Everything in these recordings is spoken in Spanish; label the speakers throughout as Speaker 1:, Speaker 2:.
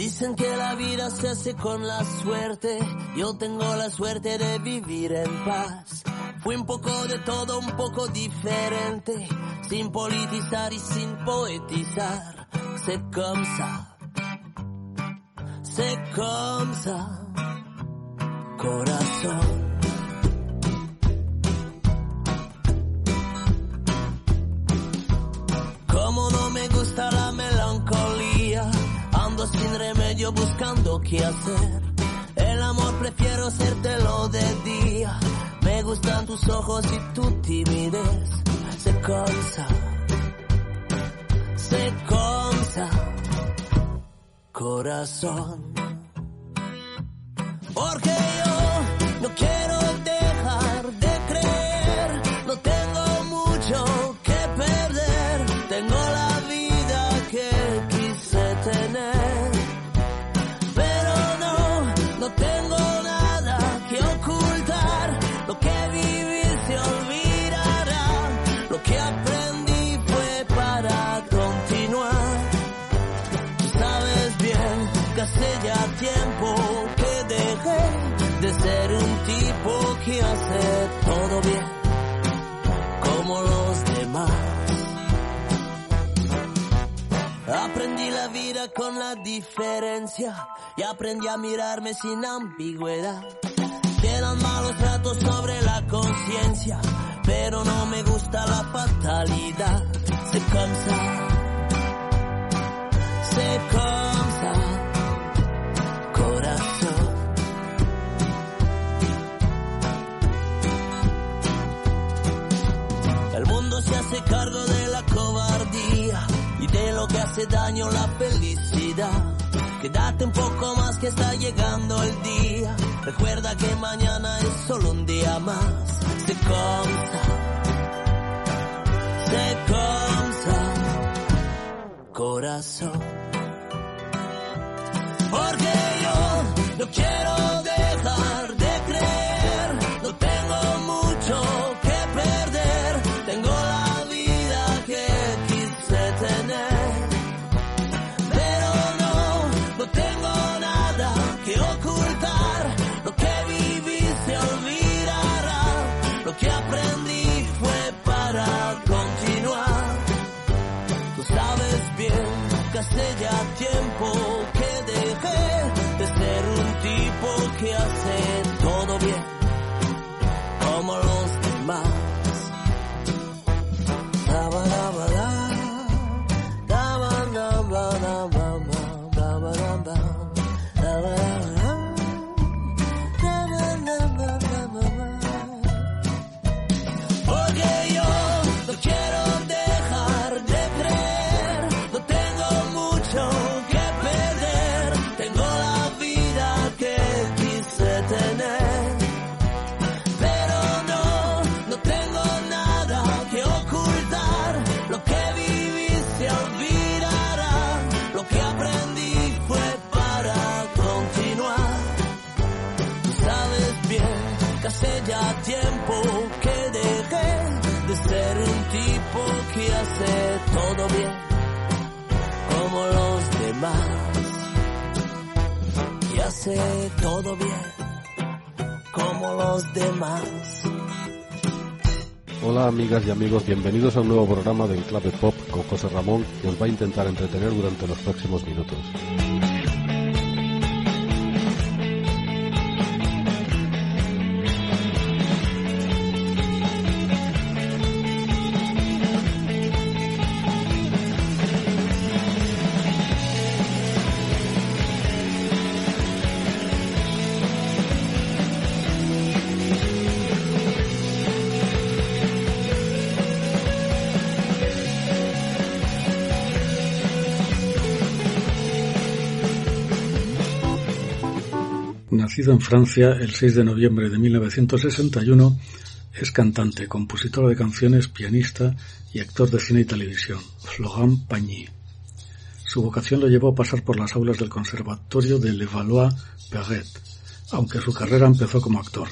Speaker 1: Dicen que la vida se hace con la suerte, yo tengo la suerte de vivir en paz. Fui un poco de todo, un poco diferente, sin politizar y sin poetizar. C'est comme ça, ça, corazón. Buscando qué hacer. El amor prefiero hacértelo de día. Me gustan tus ojos y tu timidez. Se cansa, se cansa, corazón. Porque yo no quiero diferencia y aprendí a mirarme sin ambigüedad. Quedan malos tratos sobre la conciencia, pero no me gusta la fatalidad. Se cansa, se cansa, corazón. El mundo se hace cargo de la cobardía y de lo que hace daño la felicidad. Quédate un poco más que está llegando el día. Recuerda que mañana es solo un día más. Se cansa, se cansa, corazón. Porque yo no quiero todo bien, como los demás. Todo bien, como los demás.
Speaker 2: Hola amigas y amigos, bienvenidos a un nuevo programa de Enclave Pop con José Ramón que os va a intentar entretener durante los próximos minutos. Nacido en Francia el 6 de noviembre de 1961, es cantante, compositor de canciones, pianista y actor de cine y televisión, Florent Pagny. Su vocación lo llevó a pasar por las aulas del Conservatorio de Levallois-Perret, aunque su carrera empezó como actor.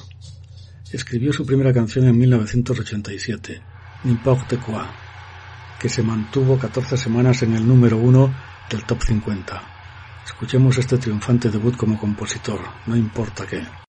Speaker 2: Escribió su primera canción en 1987, N'importe quoi, que se mantuvo 14 semanas en el número uno del Top 50.
Speaker 3: Escuchemos este triunfante debut como compositor, no importa qué.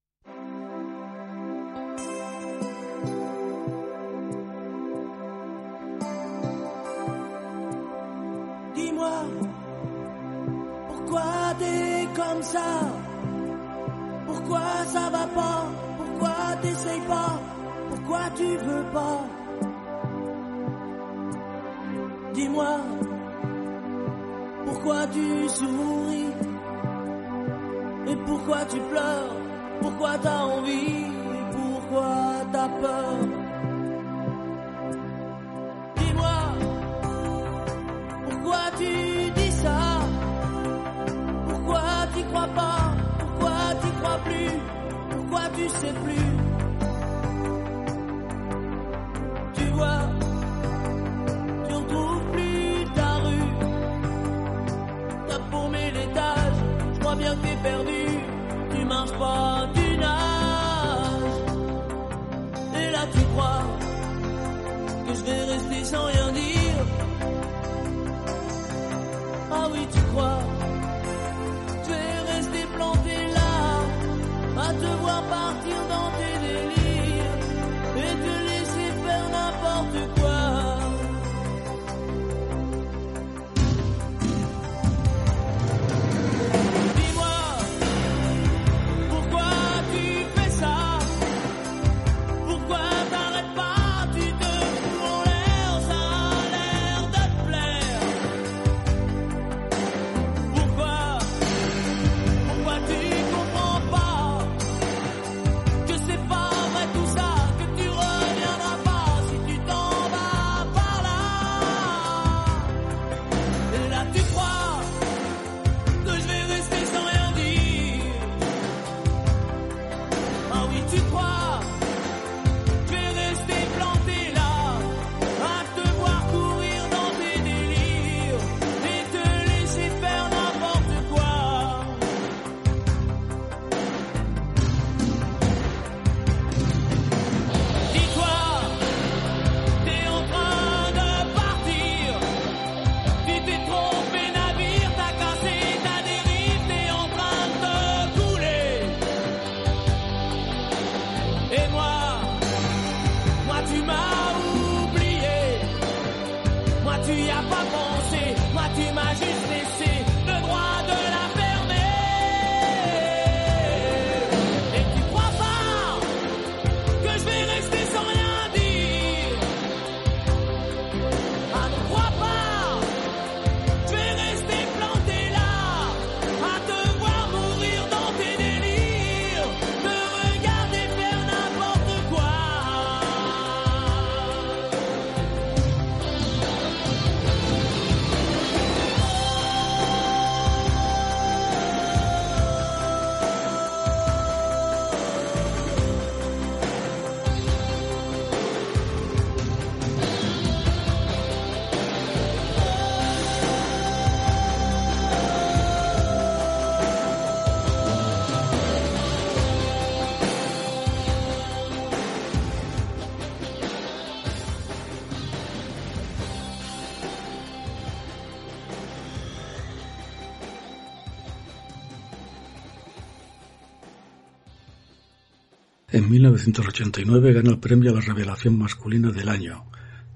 Speaker 3: En 1989 gana el premio a la revelación masculina del año,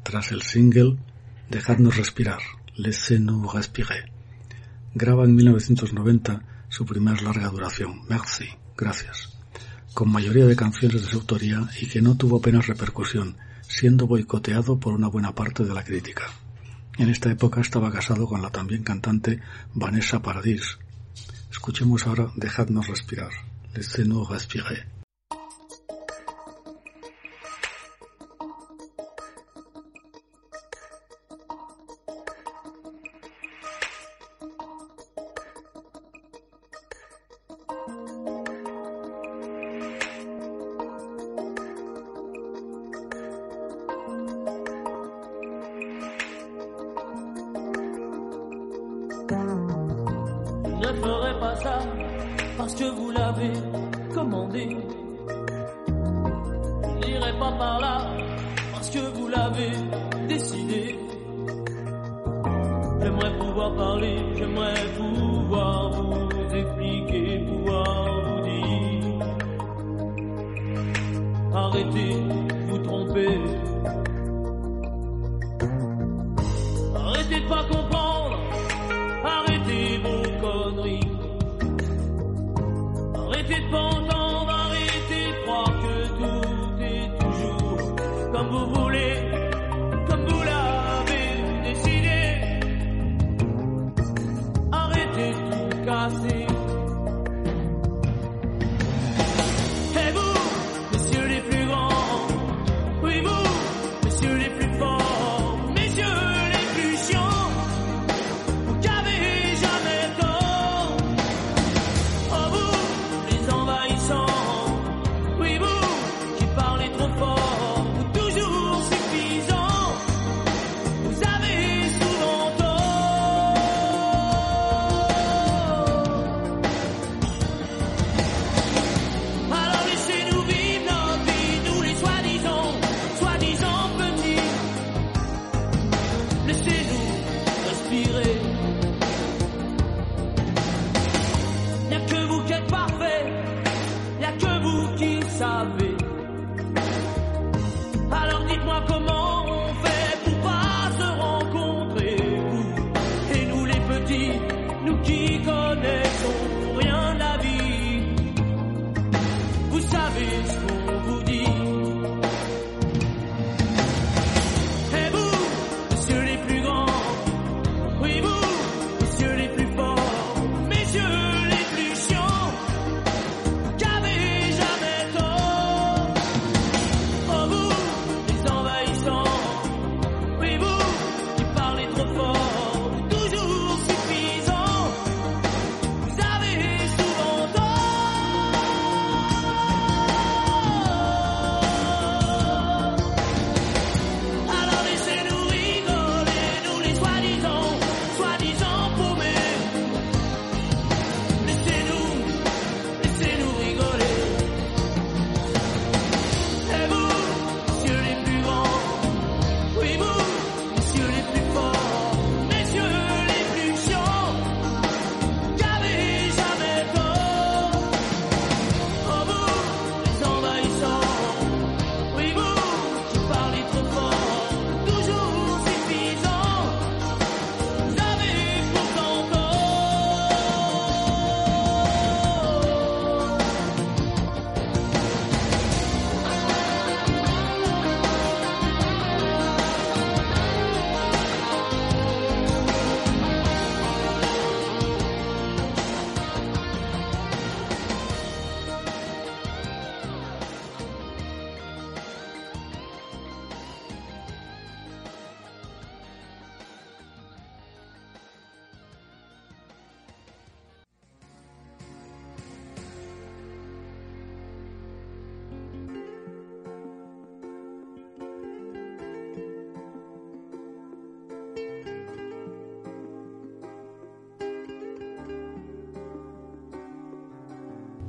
Speaker 3: tras el single Dejadnos respirar, Laissez-nous respirer. Graba en 1990 su primer larga duración, Merci, gracias, con mayoría de canciones de su autoría y que no tuvo apenas repercusión, siendo boicoteado por una buena parte de la crítica. En esta época estaba casado con la también cantante Vanessa Paradis. Escuchemos ahora Dejadnos respirar, Laissez-nous respirer. mighty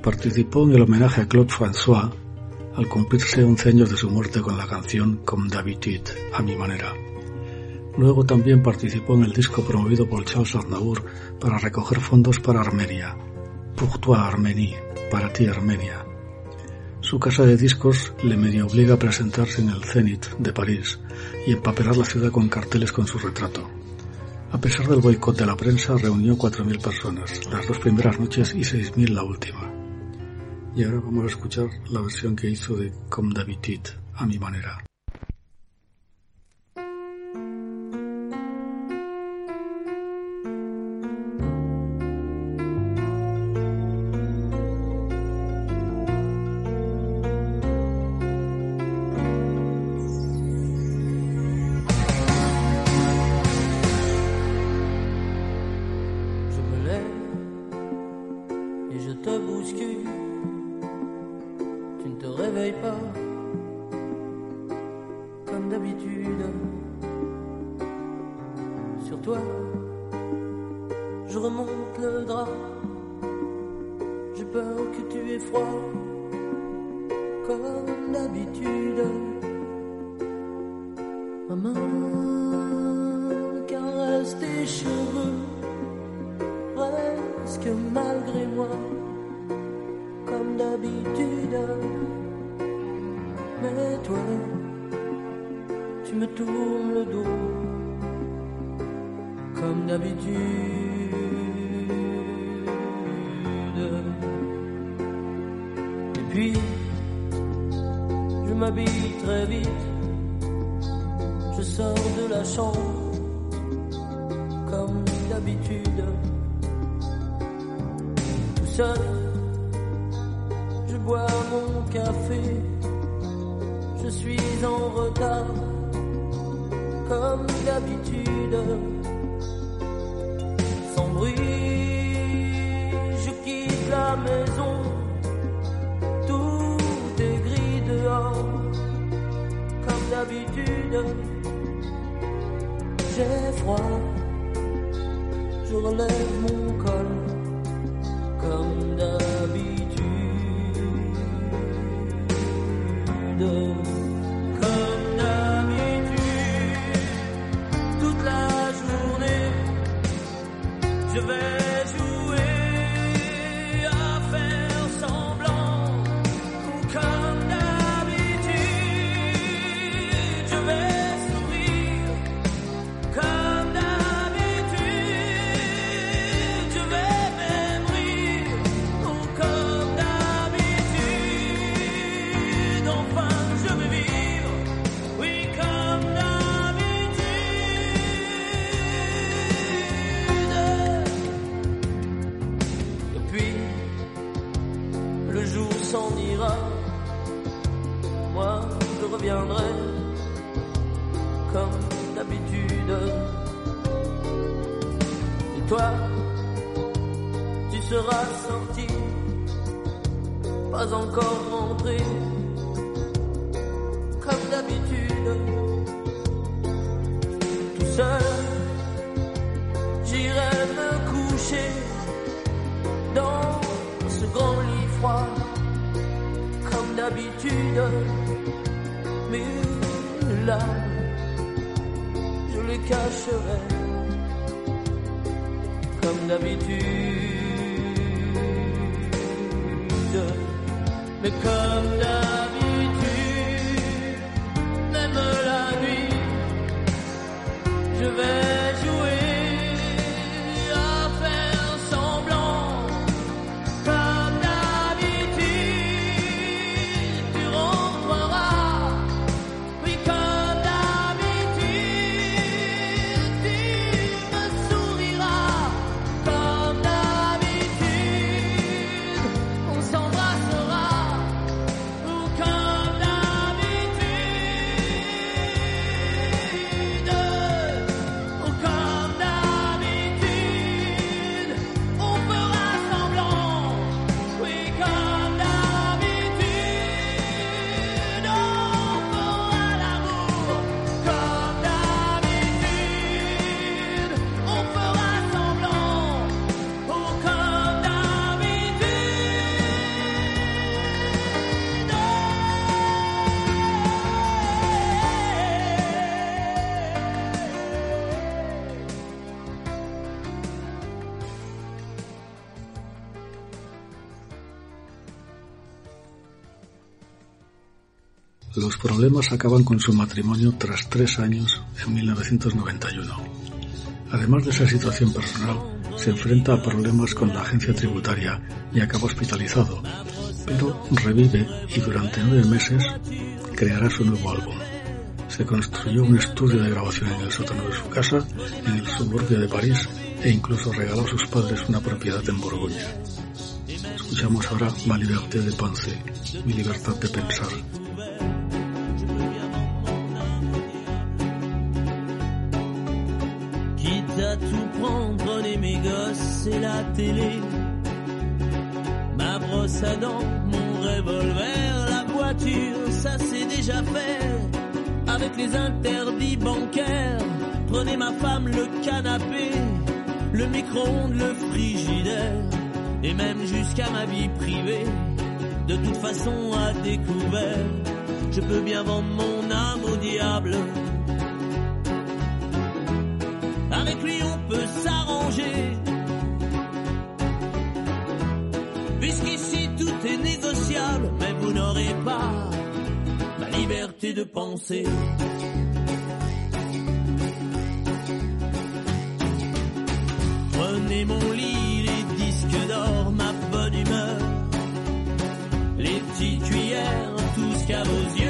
Speaker 2: Participó en el homenaje a Claude François al cumplirse 11 años de su muerte con la canción Comme d'habitude, a mi manera. Luego también participó en el disco promovido por Charles Aznavour para recoger fondos para Armenia, Pour toi Armenie, para ti Armenia. Su casa de discos le medio obliga a presentarse en el Zenit de París y empapelar la ciudad con carteles con su retrato. A pesar del boicot de la prensa, reunió 4.000 personas, las dos primeras noches y 6.000 la última. Y ahora vamos a escuchar la versión que hizo de Comme d'habitude, a mi manera.
Speaker 4: regards. Mais toi, tu me tournes le dos, comme d'habitude. Et puis, je m'habille très vite, je sors de la chambre, comme d'habitude. Tout seul
Speaker 1: go. problemas acaban con su matrimonio tras tres años en 1991. Además de esa situación personal, se enfrenta a problemas con la agencia tributaria y acaba hospitalizado, pero revive y durante nueve meses creará su nuevo álbum. Se construyó un estudio de grabación en el sótano de su casa, en el suburbio de París, e incluso regaló a sus padres una propiedad en Borgoña. Escuchamos ahora Ma liberté de penser, mi libertad de pensar,
Speaker 5: veux bien vendre mon âme au diable. Avec lui, on peut s'arranger. Puisqu'ici, tout est négociable, mais vous n'aurez pas ma
Speaker 1: liberté de penser. Prenez mon lit, les disques d'or, ma bonne humeur, les petites cuillères, tout ce qu'à vos yeux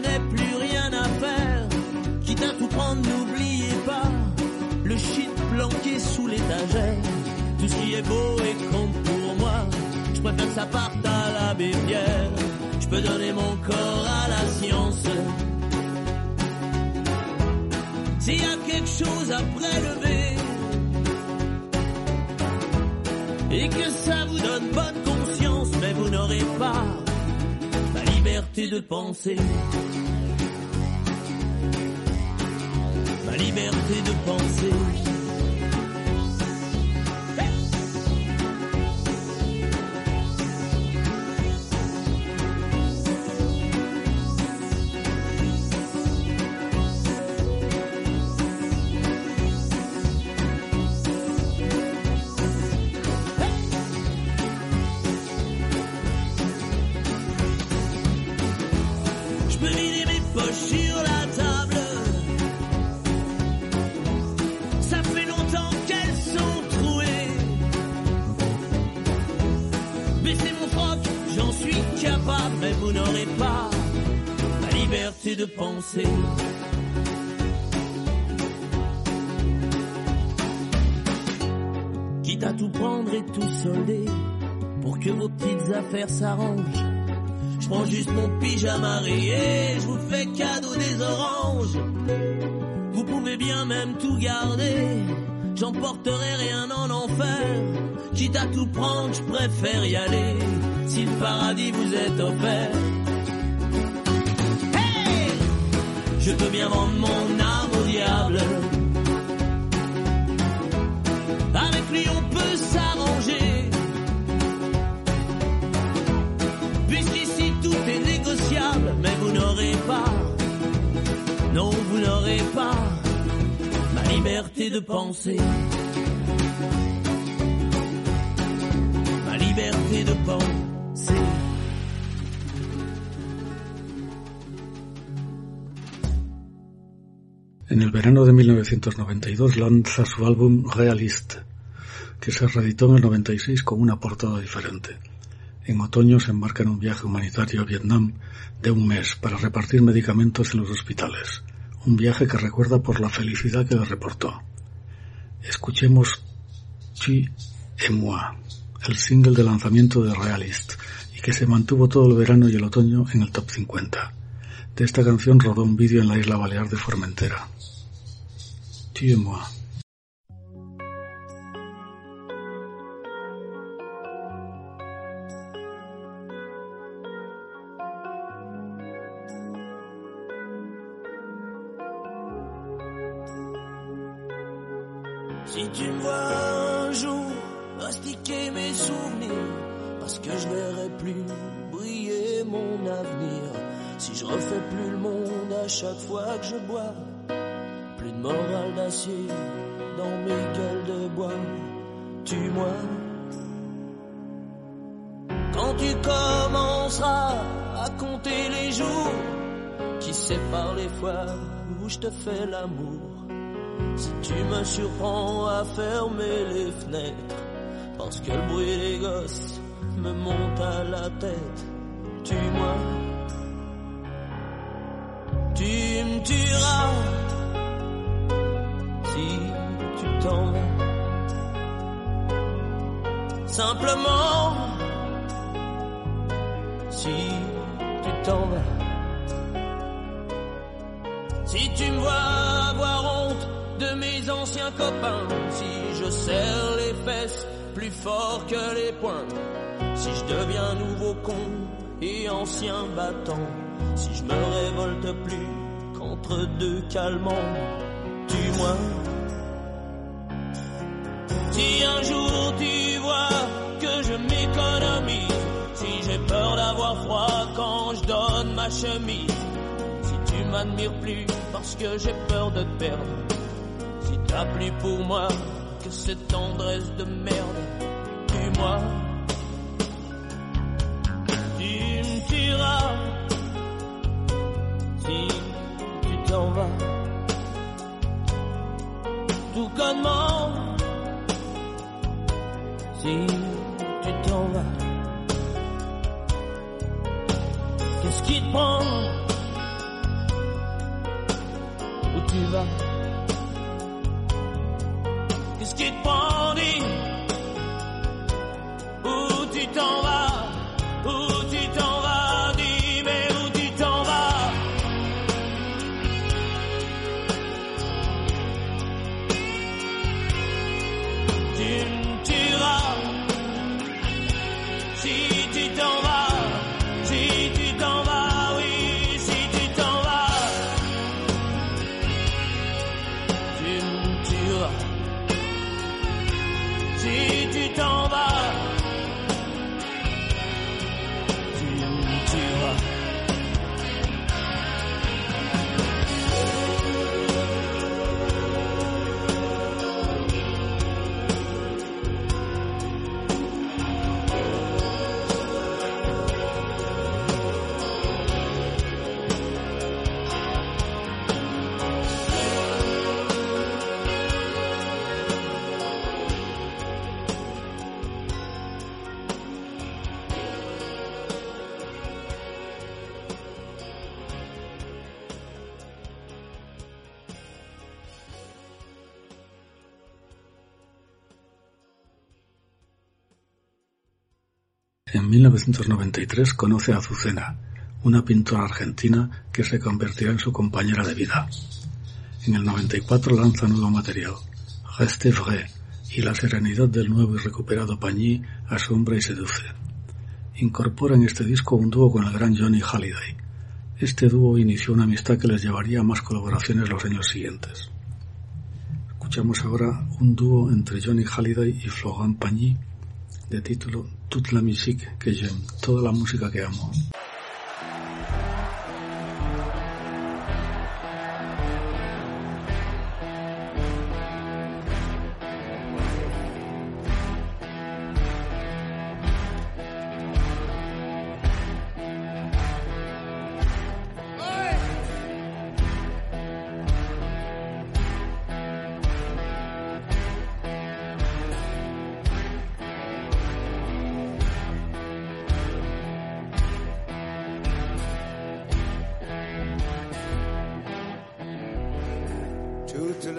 Speaker 1: n'ai plus rien à faire. Quitte à tout prendre, n'oubliez pas le shit planqué sous l'étagère. Tout ce qui est beau et compte pour moi, je préfère que ça parte à la bébière. Je peux donner mon corps à la science. S'il y a quelque chose à prélever et que ça vous donne bonne conscience, mais vous n'aurez pas liberté de penser. Ma liberté de penser. S'arrangent. Je prends juste mon pyjama rayé, je vous fais cadeau des oranges. Vous pouvez bien même tout garder, j'emporterai rien en enfer. Quitte à tout prendre, je préfère y aller, si le paradis vous est offert.
Speaker 2: En el verano de 1992 lanza su álbum Realist, que se reeditó en el 96 con una portada diferente. En otoño se embarca en un viaje humanitario a Vietnam de un mes para repartir medicamentos en los hospitales, un viaje que recuerda por la felicidad que le reportó. Escuchemos et moi, el single de lanzamiento de Realist, y que se mantuvo todo el verano y el otoño en el top 50. De esta canción rodó un vídeo en la isla balear de Formentera. Dear moi.
Speaker 1: Fais l'amour. Si tu me surprends à fermer les fenêtres, parce que le bruit des gosses me monte à la tête, tue-moi. Tu me tueras si tu t'en vas. Simplement, si tu t'en vas. Si tu me vois avoir honte de mes anciens copains, si je serre les fesses plus fort que les poings, si je deviens nouveau con et ancien battant, si je me révolte plus contre deux calmants, tue-moi. Si un jour tu vois que je m'économise, si j'ai peur d'avoir froid quand je donne ma chemise, m'admires plus parce que j'ai peur de te perdre, si t'as plus pour moi que cette tendresse de merde, tue-moi. Tu diras si tu t'en vas. Tout comment si tu t'en vas. Qu'est-ce qui te prend?
Speaker 2: river 1993 conoce a Azucena, una pintora argentina que se convertirá en su compañera de vida. En el 94 lanza nuevo material, Reste vrai, y la serenidad del nuevo y recuperado Pañí asombra y seduce. Incorpora en este disco un dúo con el gran Johnny Halliday. Este dúo inició una amistad que les llevaría a más colaboraciones los años siguientes. Escuchamos ahora un dúo entre Johnny Halliday y Florent Pagny de título Toute la musique que j'aime, toda la música que amo.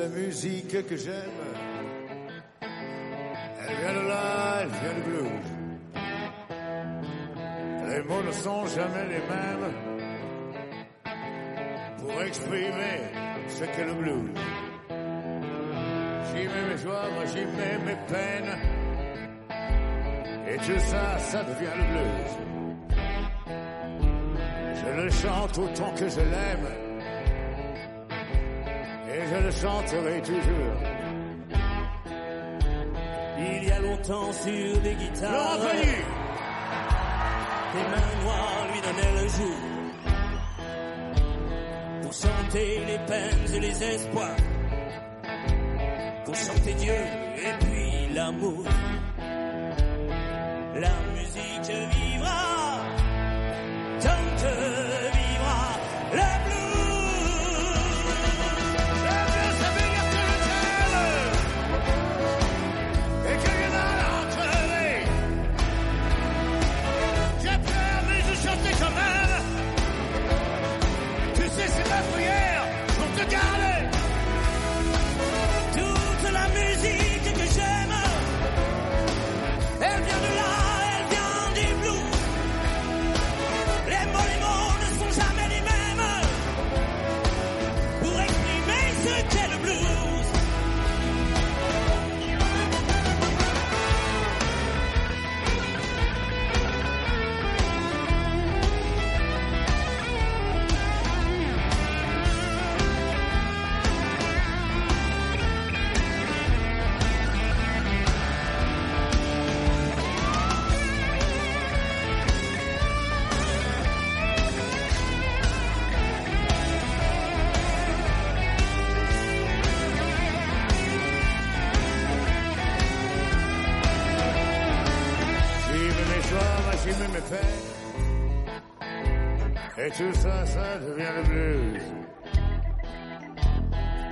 Speaker 6: La musique que j'aime, elle vient de là, elle vient du blues. Les mots ne sont jamais les mêmes pour exprimer ce qu'est le blues. J'y mets mes joies, moi j'y mets mes peines. Et tout ça, ça devient le blues. Je le chante autant que je l'aime. Je le chanterai toujours.
Speaker 1: Il y a longtemps sur des guitares
Speaker 6: Laurent Pagny
Speaker 1: Les mains noires lui donnaient le jour Pour chanter les peines et les espoirs Pour chanter Dieu et puis l'amour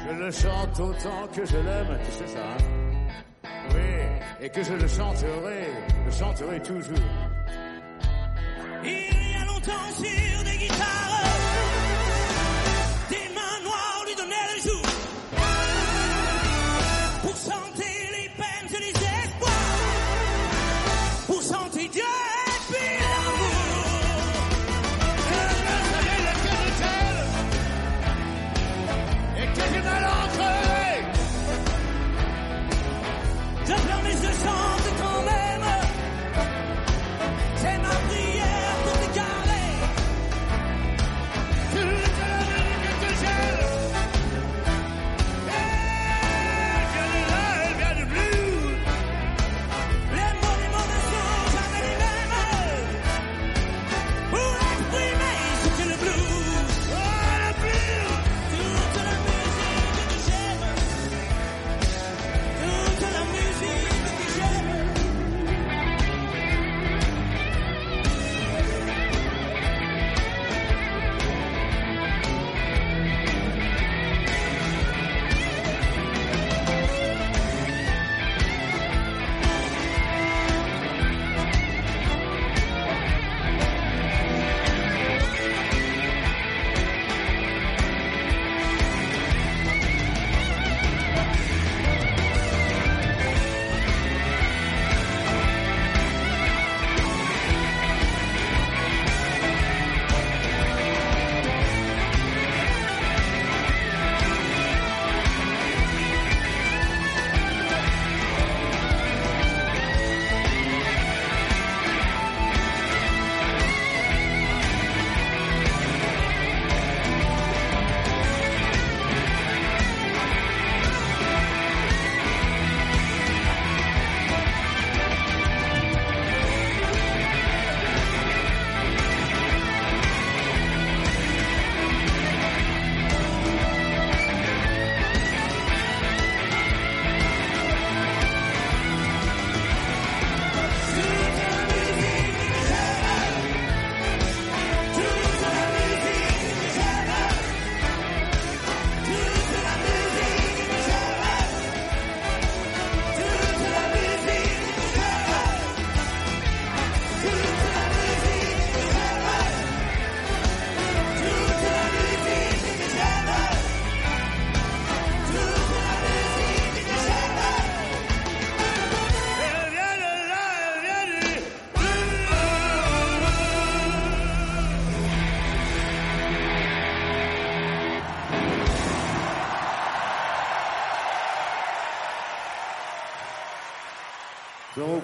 Speaker 6: Je le chante autant que je l'aime, tu sais ça, hein Oui, et que je le chanterai, le chanterai toujours.
Speaker 1: Il y a longtemps sur des guitares,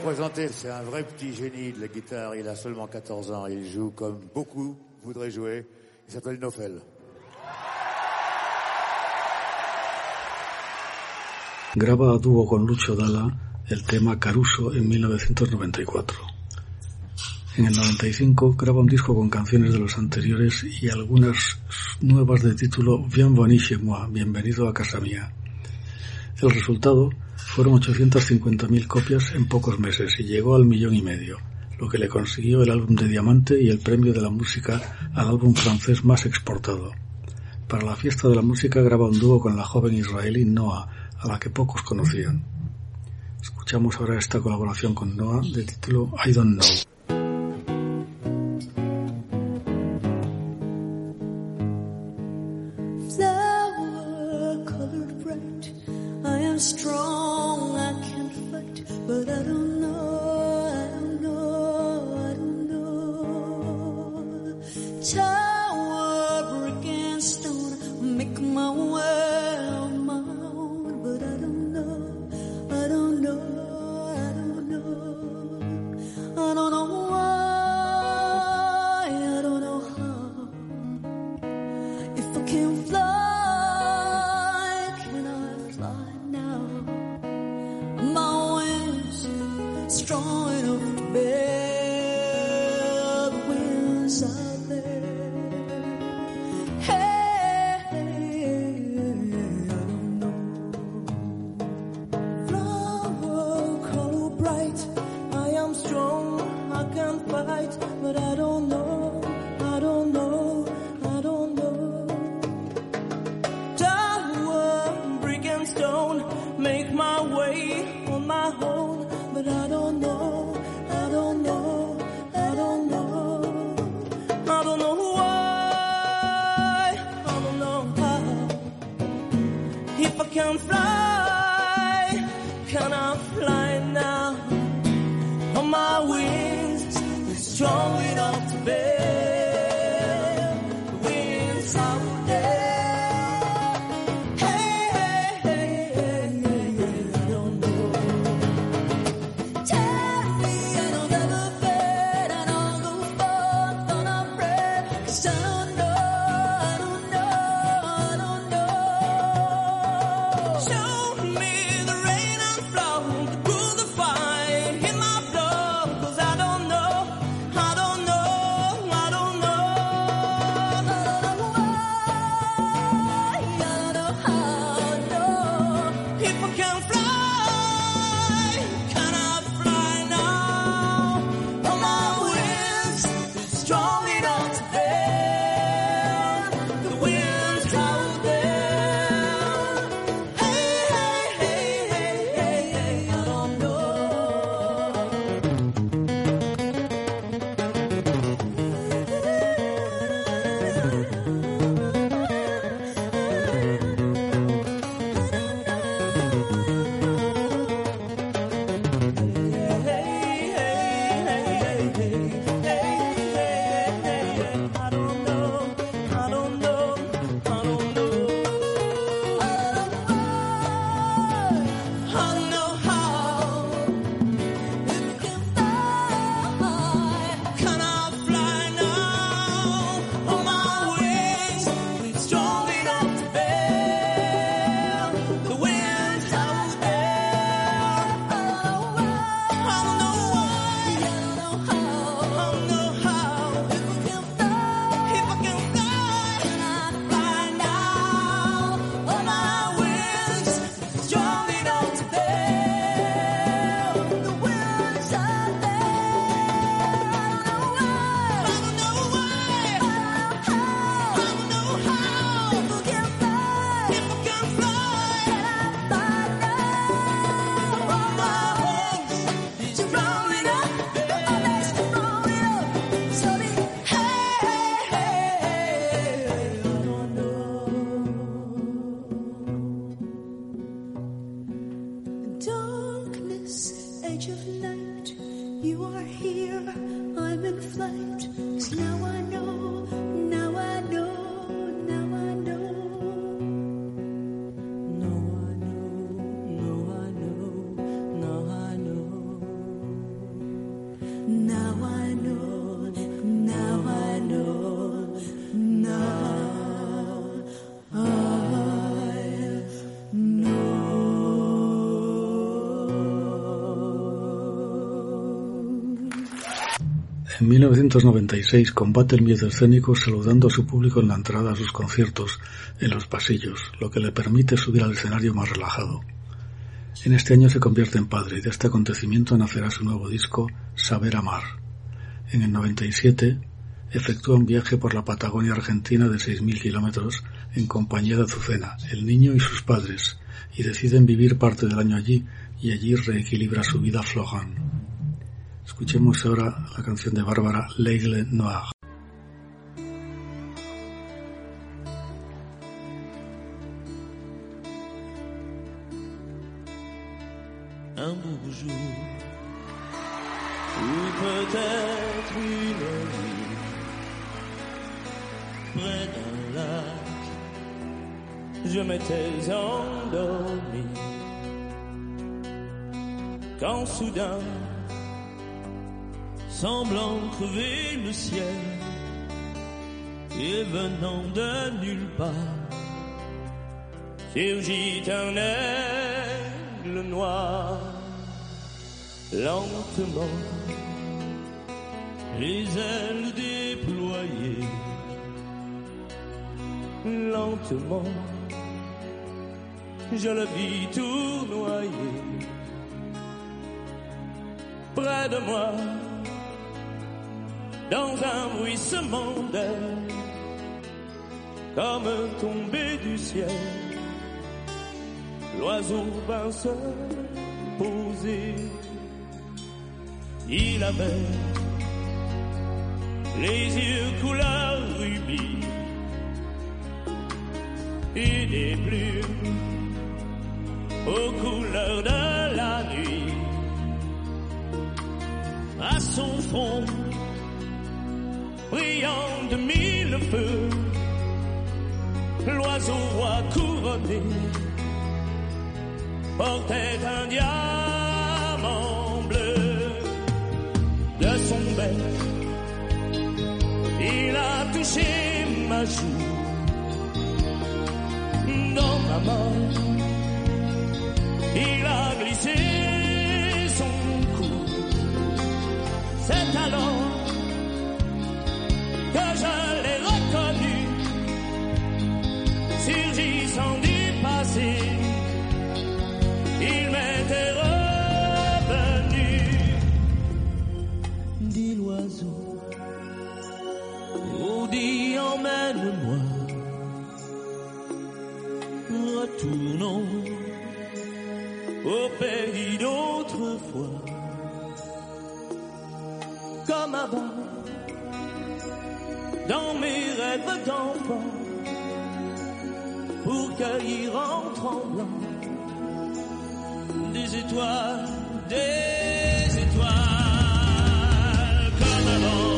Speaker 6: présenter, c'est un vrai petit génie de la guitare. Il a seulement 14 ans. Il joue comme beaucoup voudraient jouer. Il s'appelle Nofel.
Speaker 7: Graba a dúo con Lucho Dalla el tema Caruso en 1994. En el 95 graba un disco con canciones de los anteriores y algunas nuevas de título Bienvenue chez moi, Bienvenido a casa mía. El resultado fueron 850.000 copias en pocos meses y llegó al millón y medio, lo que le consiguió el álbum de diamante y el premio de la música al álbum francés más exportado. Para la fiesta de la música graba un dúo con la joven israelí Noah, a la que pocos conocían. Escuchamos ahora esta colaboración con Noah de título I Don't Know.
Speaker 2: En 1996 combate el miedo escénico saludando a su público en la entrada a sus conciertos, en los pasillos, lo que le permite subir al escenario más relajado. En este año se convierte en padre y de este acontecimiento nacerá su nuevo disco, Saber Amar. En el 97 efectúa un viaje por la Patagonia Argentina de 6.000 kilómetros en compañía de Azucena, el niño y sus padres, y deciden vivir parte del año allí y allí reequilibra su vida Florent. Escuchemos ahora la canción de Bárbara L'Aigle Noir.
Speaker 7: Surgit un aigle noir, lentement, les ailes déployées, lentement, je le vis tournoyer, près de moi, dans un bruissement d'air, comme tombé du ciel l'oiseau vint se poser. Il avait les yeux couleur rubis et des plumes
Speaker 1: aux couleurs de la nuit. À son front, brillant de mille feux, l'oiseau roi couronné portait un diamant bleu de son bec. Il a touché ma joue dans ma main. Il a glissé son cou. C'est alors que je Comme avant, dans mes rêves d'enfant, pour cueillir en tremblant des étoiles, des étoiles, comme avant,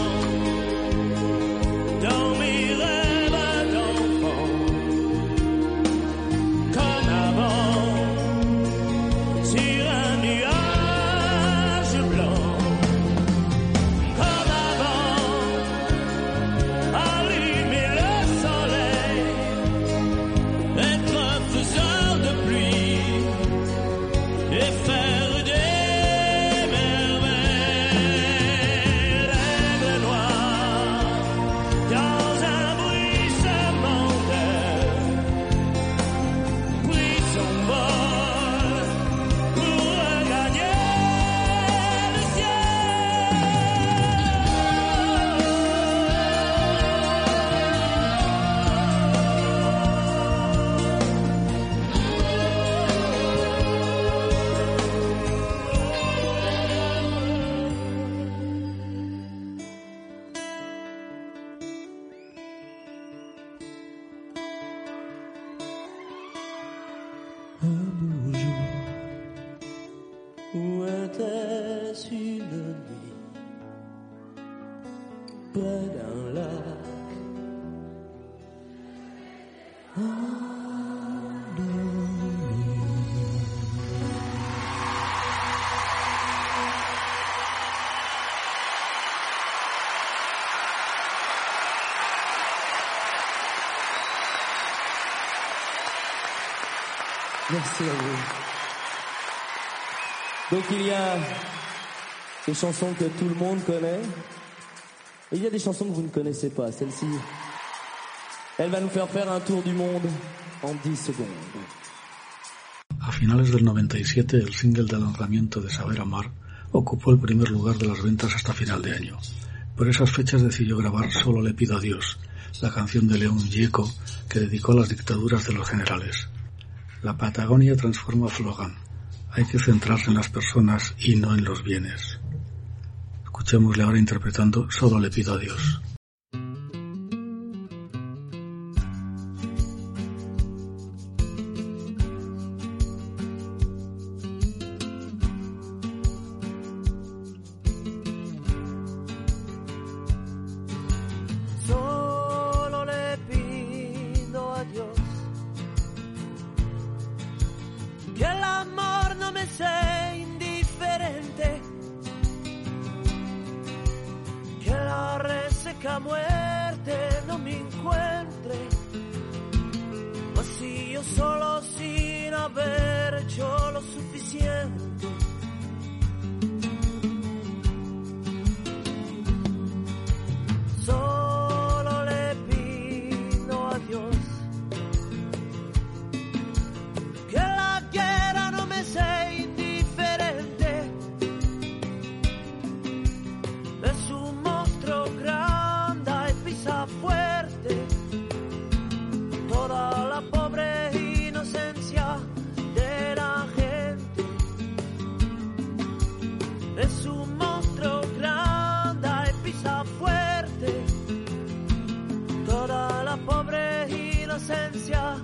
Speaker 1: Où
Speaker 8: était-il le nid Donc il y a des chansons que tout le monde connaît. Et il y a des chansons que vous ne connaissez pas. Celle-ci, elle va nous faire faire un tour du monde en 10 secondes.
Speaker 3: A finales del 97, el single de lanzamiento de Saber Amar ocupó el primer lugar de las ventas hasta final de año. Por esas fechas decidió grabar Solo le pido a Dios, la canción de León Gieco que dedicó a las dictaduras de los generales. La Patagonia transforma Flogan. Hay que centrarse en las personas y no en los bienes. Escuchémosle ahora interpretando Solo le pido a Dios.
Speaker 9: Inocencia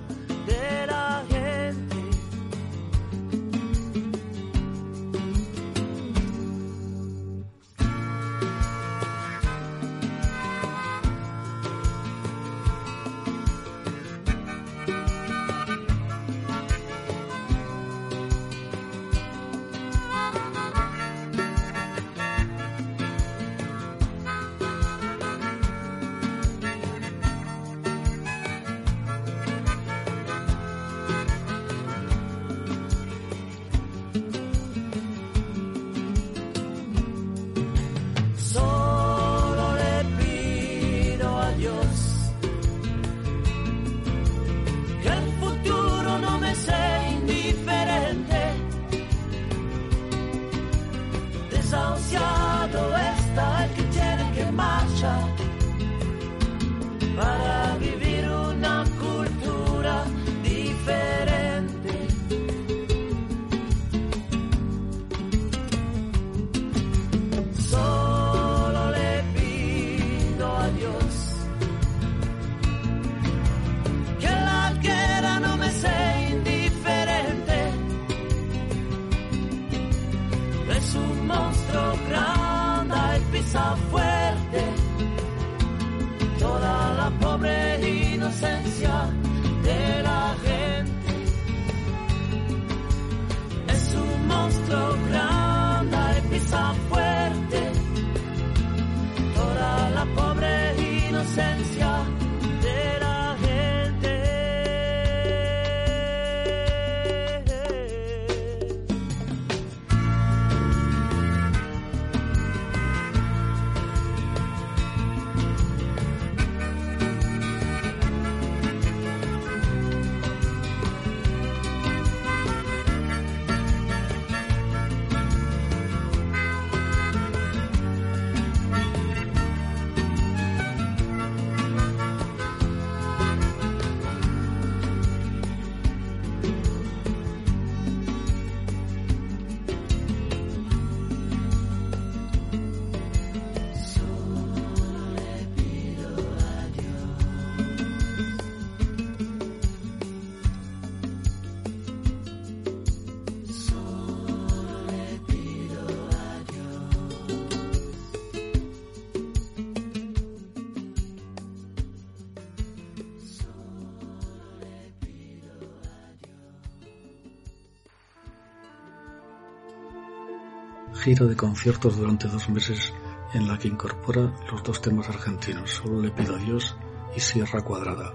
Speaker 2: gira de conciertos durante dos meses en la que incorpora los dos temas argentinos, Solo le pido a Dios y Sierra Cuadrada.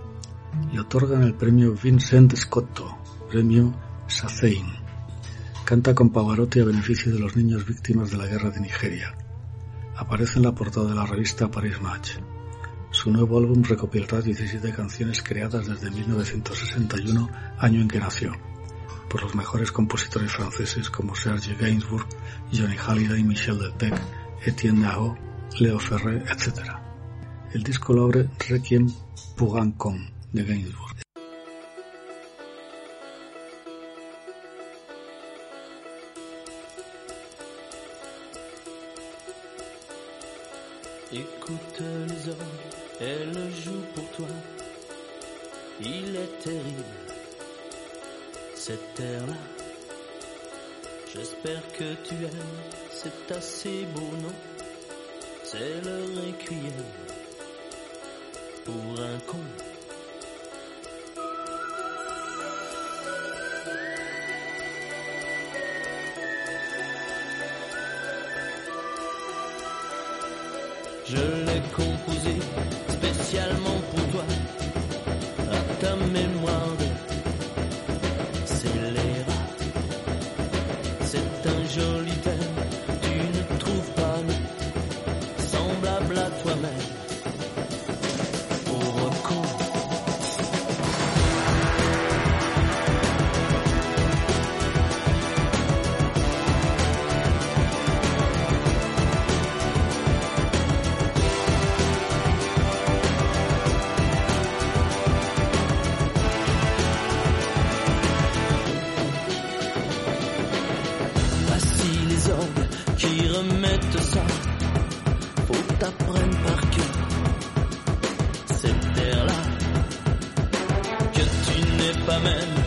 Speaker 2: Le otorgan el premio Vincent Scotto, premio Sazein. Canta con Pavarotti a beneficio de los niños víctimas de la guerra de Nigeria. Aparece en la portada de la revista Paris Match. Su nuevo álbum recopilará 17 canciones creadas desde 1961, año en que nació, por los mejores compositores franceses como Serge Gainsbourg, Johnny Hallyday, Michel Delpech, Etienne Nao, Leo Ferré, etc. El disco lo abre Requiem pour un de Gainsbourg.
Speaker 1: Écoute les orgues, elles jouent pour toi. Il est terrible, cet air-là. J'espère que tu aimes, c'est assez beau, non? C'est le requiem pour un con. Je l'ai composé spécialement pour toi, peppermint.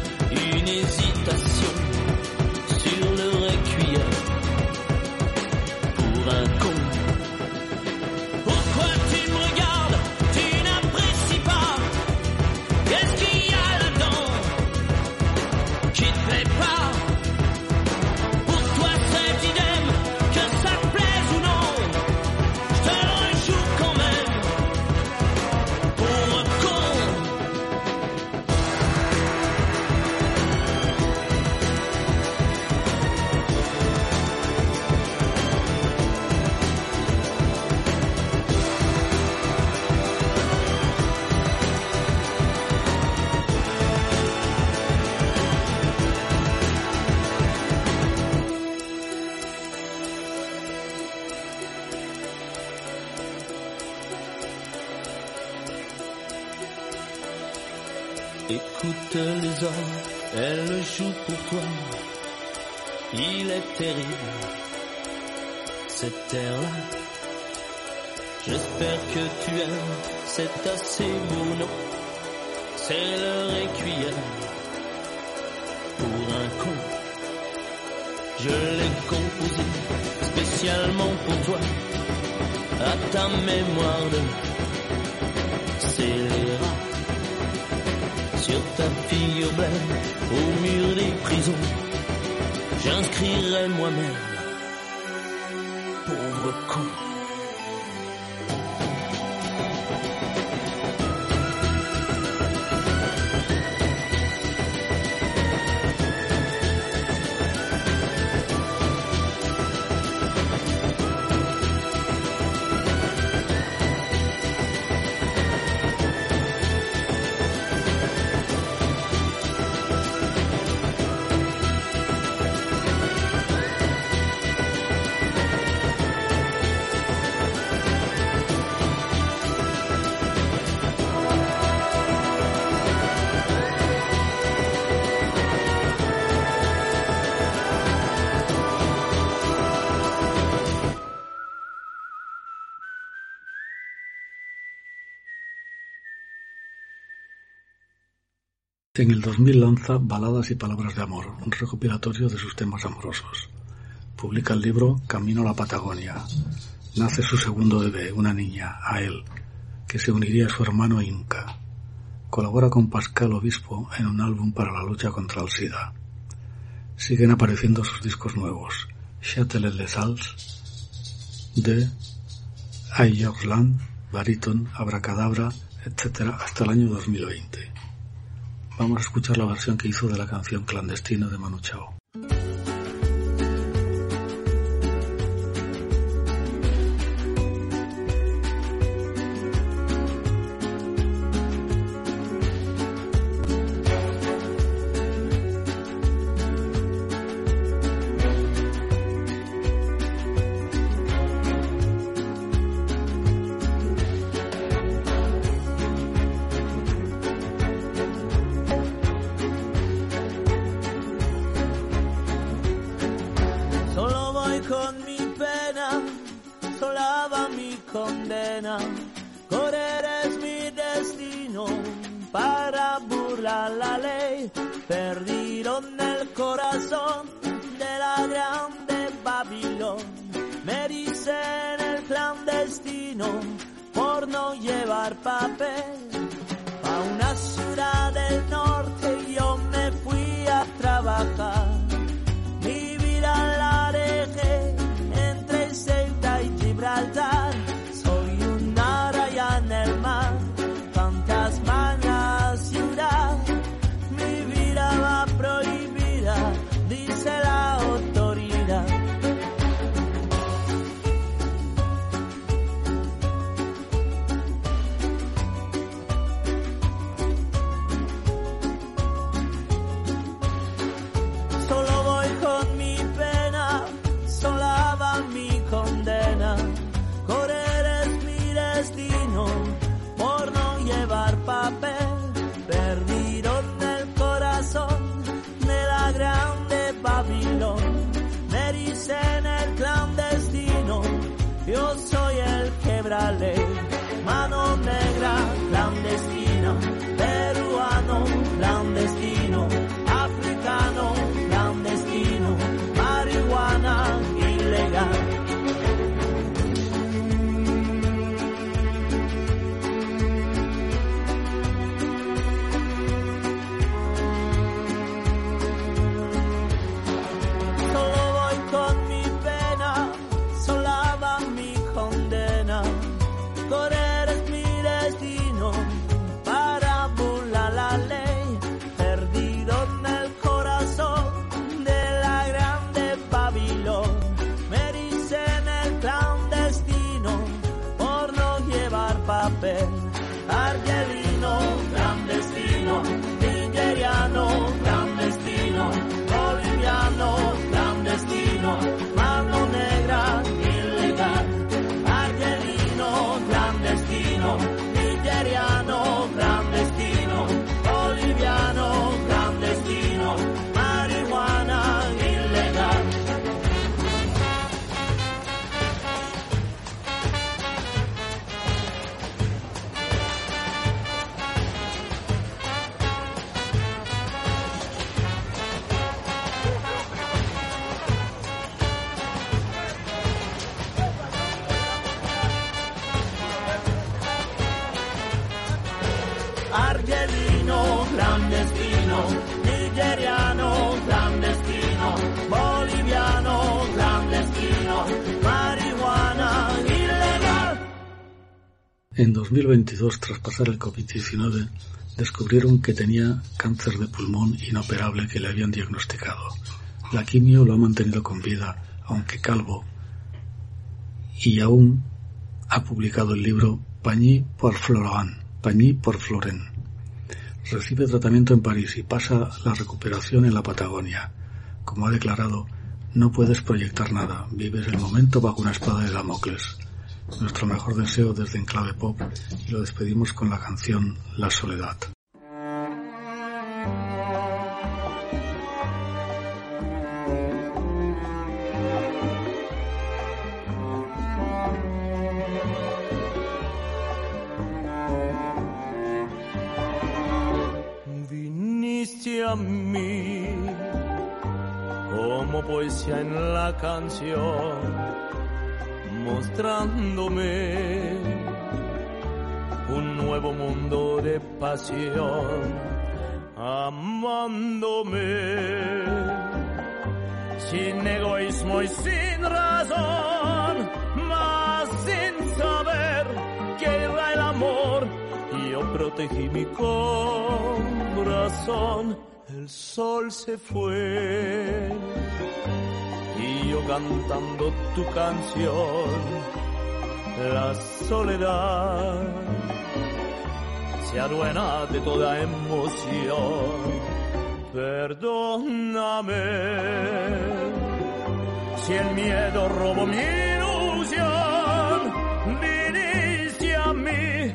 Speaker 2: En el 2000 lanza Baladas y Palabras de Amor, un recopilatorio de sus temas amorosos. Publica el libro Camino a la Patagonia. Nace su segundo bebé, una niña, a él, que se uniría a su hermano Inca. Colabora con Pascal Obispo en un álbum para la lucha contra el SIDA. Siguen apareciendo sus discos nuevos,
Speaker 3: Châtelet les Alpes, de Ayorland, Baríton, Abracadabra, etc., hasta el año 2020. Vamos a escuchar la versión que hizo de la canción Clandestino de Manu Chao. 2022, tras pasar el COVID-19, descubrieron que tenía cáncer de pulmón inoperable que le habían diagnosticado. La quimio lo ha mantenido con vida, aunque calvo, y aún ha publicado el libro Pagny por Florent, Pagny por Florent. Recibe tratamiento en París y pasa la recuperación en la Patagonia. Como ha declarado, no puedes proyectar nada, vives el momento bajo una espada de Damocles. Nuestro mejor deseo desde Enclave Pop y lo despedimos con la canción La Soledad.
Speaker 10: Viniste a mí como poesía en la canción, mostrándome un nuevo mundo de pasión, amándome sin egoísmo y sin razón, más sin saber que era el amor.
Speaker 3: Yo protegí mi corazón, el sol se fue yo cantando tu canción, la soledad se aduena de toda emoción. Perdóname si el miedo robó mi ilusión, viniste a mí,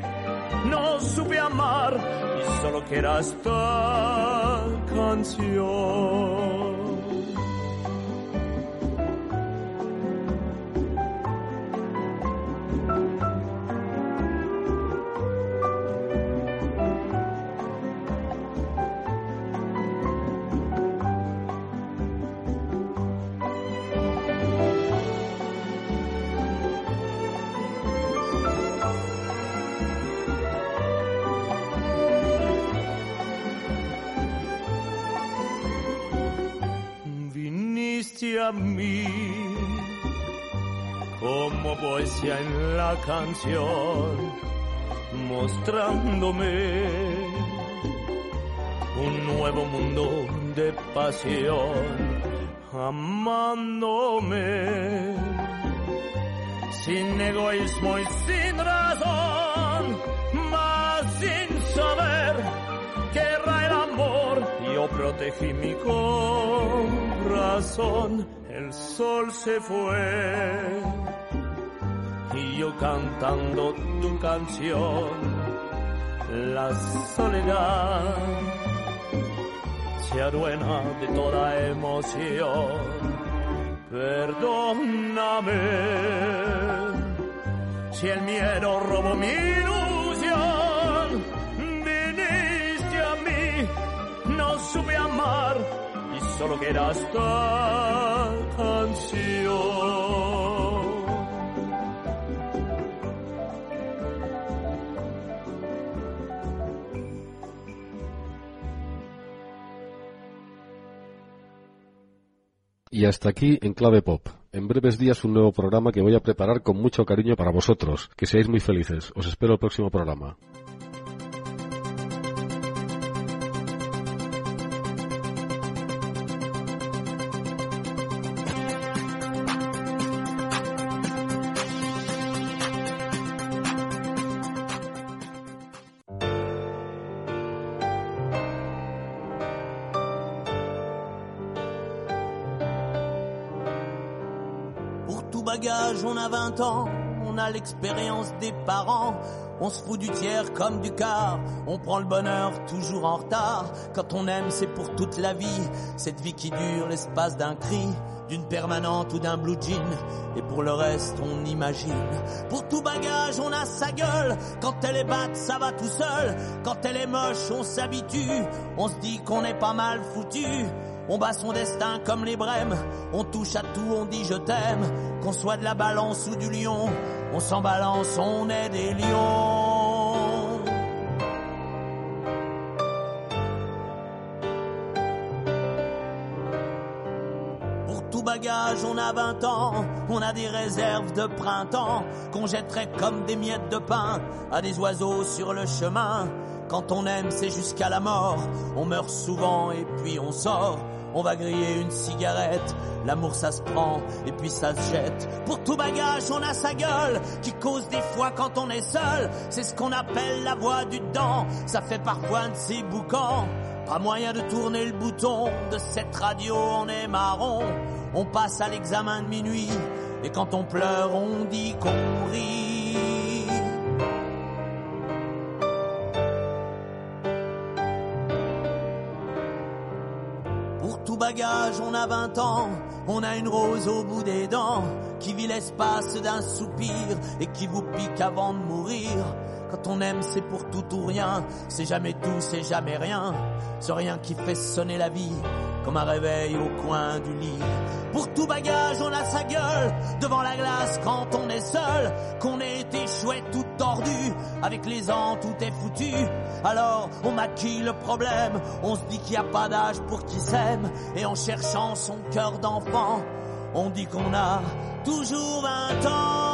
Speaker 3: no supe amar y solo que era esta canción. A mí como poesía en la canción, mostrándome un nuevo mundo de pasión, amándome sin egoísmo y sin razón, más sin saber que era el amor. Yo protegí mi corazón, el sol se fue y yo cantando tu canción, la soledad se aduena de toda emoción. Perdóname si el miedo robó mi ilusión. Viniste a mí, no supe amar solo queda esta canción.
Speaker 11: Y hasta aquí en Clave Pop. En breves días un nuevo programa que voy a preparar con mucho cariño para vosotros. Que seáis muy felices. Os espero el próximo programa.
Speaker 1: On a 20 ans, on a l'expérience des parents. On se fout du tiers comme du quart, on prend le bonheur toujours en retard. Quand on aime, c'est pour toute la vie, cette vie qui dure l'espace d'un cri, d'une permanente ou d'un blue jean. Et pour le reste, on imagine. Pour tout bagage, on a sa gueule. Quand elle est batte, ça va tout seul. Quand elle est moche, on s'habitue. On se dit qu'on est pas mal foutu. On bat son destin comme les brèmes, on touche à tout, on dit je t'aime, qu'on soit de la balance ou du lion, on s'en balance, on est des lions. Pour tout bagage, on a 20 ans, on a des réserves de printemps, qu'on jetterait comme des miettes de pain à des oiseaux sur le chemin. Quand on aime, c'est jusqu'à la mort, on meurt souvent et puis on sort. On va griller une cigarette, l'amour ça se prend et puis ça se jette. Pour tout bagage, on a sa gueule qui cause des fois quand on est seul. C'est ce qu'on appelle la voix du dedans, ça fait parfois un de ces boucans. Pas moyen de tourner le bouton de cette radio, on est marron. On passe à l'examen de minuit et quand on pleure, on dit qu'on rit. On a 20 ans, on a une rose au bout des dents, qui vit l'espace d'un soupir et qui vous pique avant de mourir. Quand on aime, c'est pour tout ou rien, c'est jamais tout, c'est jamais rien. C'est rien qui fait sonner la vie, comme un réveil au coin du lit. Pour tout bagage, on a sa gueule, devant la glace quand on est seul, qu'on ait été chouette tout tordu, avec les ans tout est foutu. Alors on maquille le problème, on se dit qu'il n'y a pas d'âge pour qui s'aime, et en cherchant son cœur d'enfant, on dit qu'on a toujours 20 ans.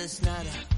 Speaker 1: haces nada.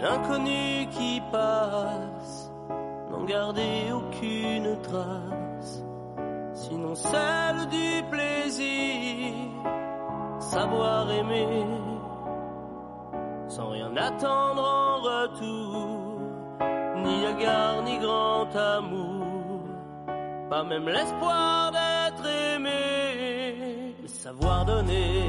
Speaker 3: l'inconnu qui passe, n'en garder aucune trace, sinon celle du plaisir, savoir aimer, sans rien attendre en retour, ni regard ni grand amour, pas même l'espoir d'être aimé, savoir donner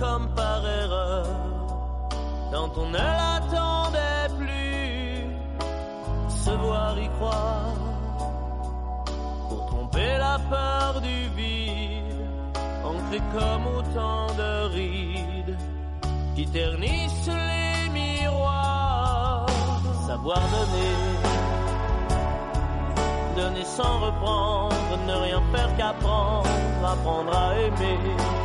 Speaker 1: Comme par erreur quand on ne l'attendait plus. Se voir y croire pour tromper la peur du vide, ancré comme autant de rides qui ternissent les miroirs. Savoir donner donner sans reprendre, ne rien faire qu'apprendre, apprendre à aimer.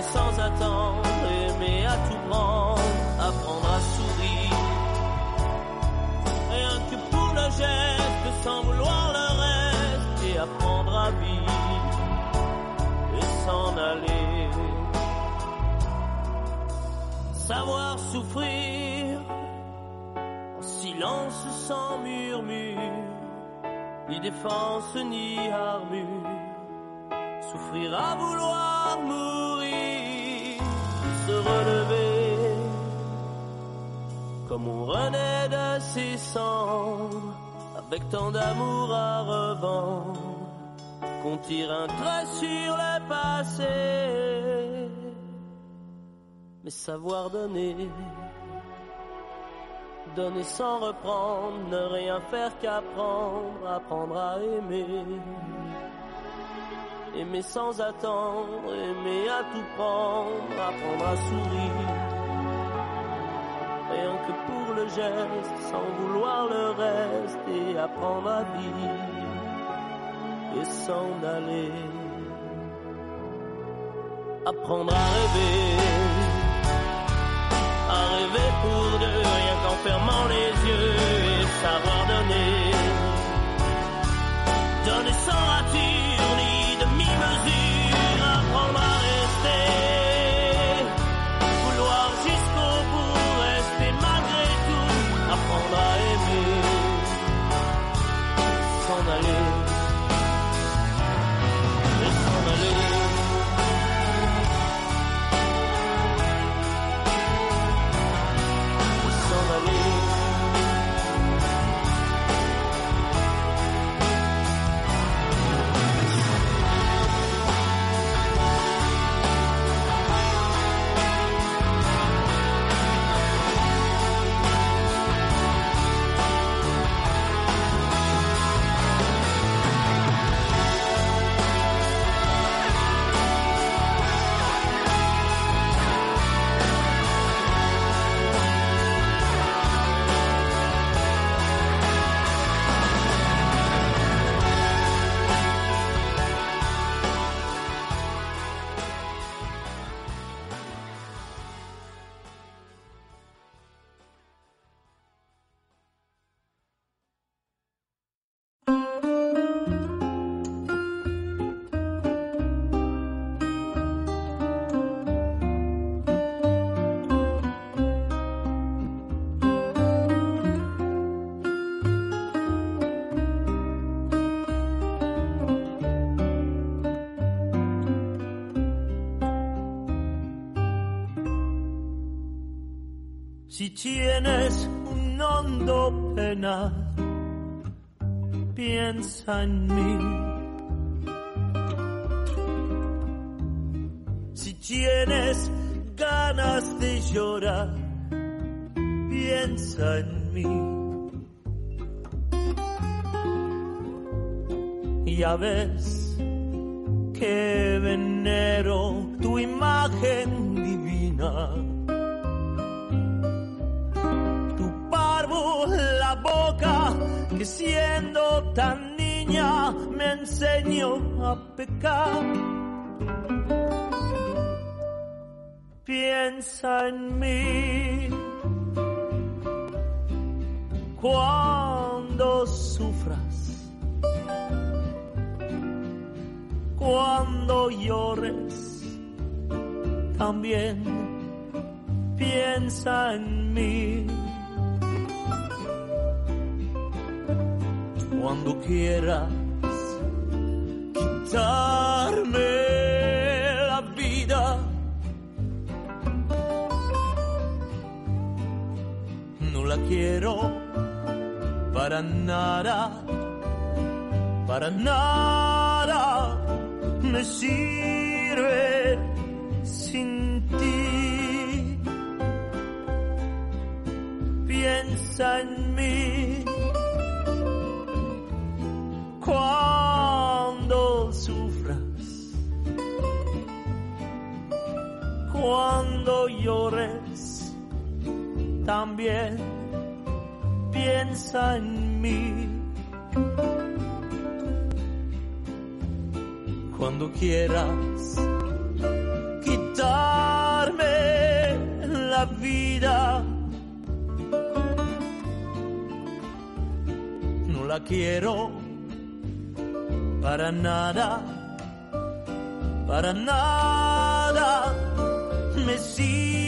Speaker 1: Sans attendre, aimer à tout prendre, apprendre à sourire. Rien que pour le geste, sans vouloir le reste, et apprendre à vivre et s'en aller. Savoir souffrir en silence sans murmure, ni défense ni armure. Souffrir à vouloir mourir, se relever, comme on renaît de ses cendres, avec tant d'amour à revendre, qu'on tire un trait sur le passé, mais savoir donner donner sans reprendre, ne rien faire qu'apprendre, apprendre à aimer. Aimer sans attendre, aimer à tout prendre, apprendre à sourire. Rien que pour le geste, sans vouloir le reste, et apprendre à vivre et s'en aller. Apprendre à rêver à rêver pour deux, rien qu'en fermant les yeux et savoir donner. Si tienes un hondo pena, piensa en mí. Si tienes ganas de llorar, piensa en mí. Ya ves que venero tu imagen divina. Que siendo tan niña me enseñó a pecar. Piensa en mí cuando sufras, cuando llores, también
Speaker 3: piensa en mí. Cuando quieras quitarme la vida, no la quiero para nada, para nada me sirve sin ti. Piensa en mí cuando sufras, cuando llores, también piensa en mí. Cuando quieras quitarme la vida, no la quiero para nada, para nada me sirve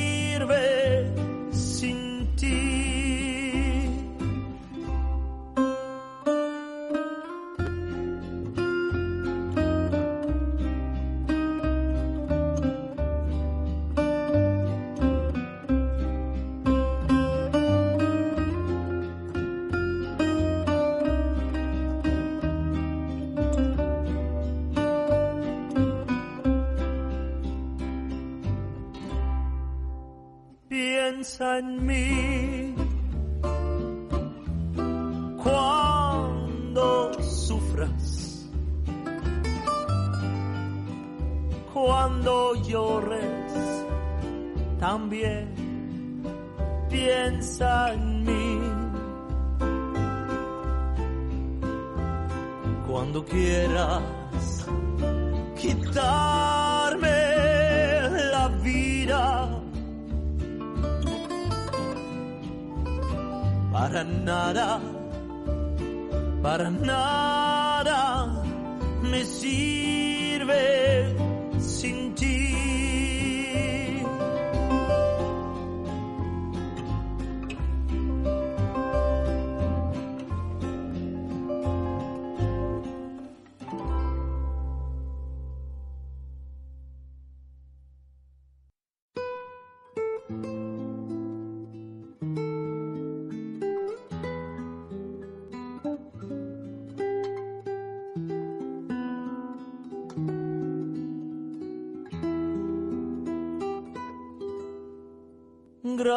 Speaker 3: en mí cuando sufras, cuando llores, también piensa en mí. Cuando quieras quitarme para nada, para nada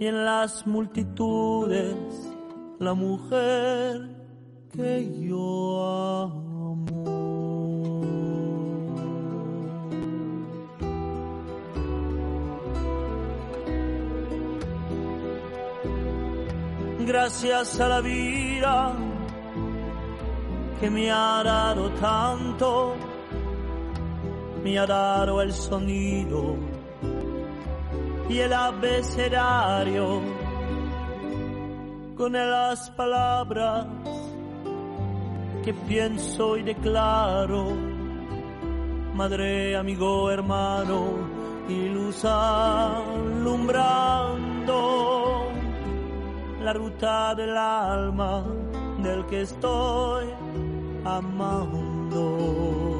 Speaker 3: y en las multitudes la mujer que yo amo. Gracias a la vida que me ha dado tanto, me ha dado el sonido y el abecedario con las palabras que pienso y declaro, madre, amigo, hermano, y luz alumbrando la ruta del alma del que estoy amando.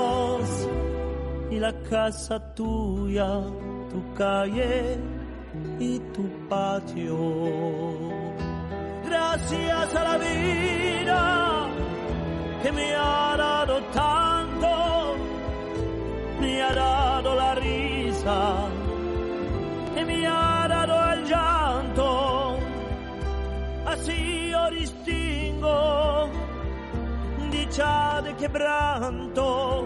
Speaker 3: y la casa tuya, tu calle y tu patio. Gracias a la vida que me ha dado tanto, me ha dado la risa, que me ha dado el llanto. Así yo distingo dicha de quebranto,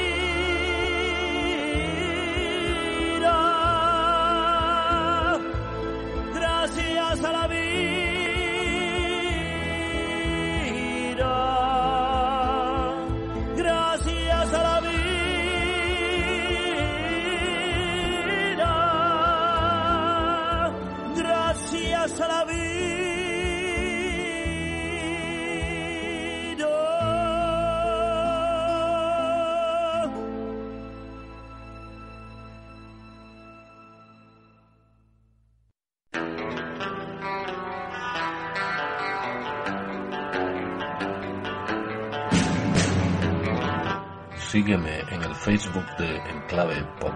Speaker 12: Sígueme en el Facebook de Enclave Pop.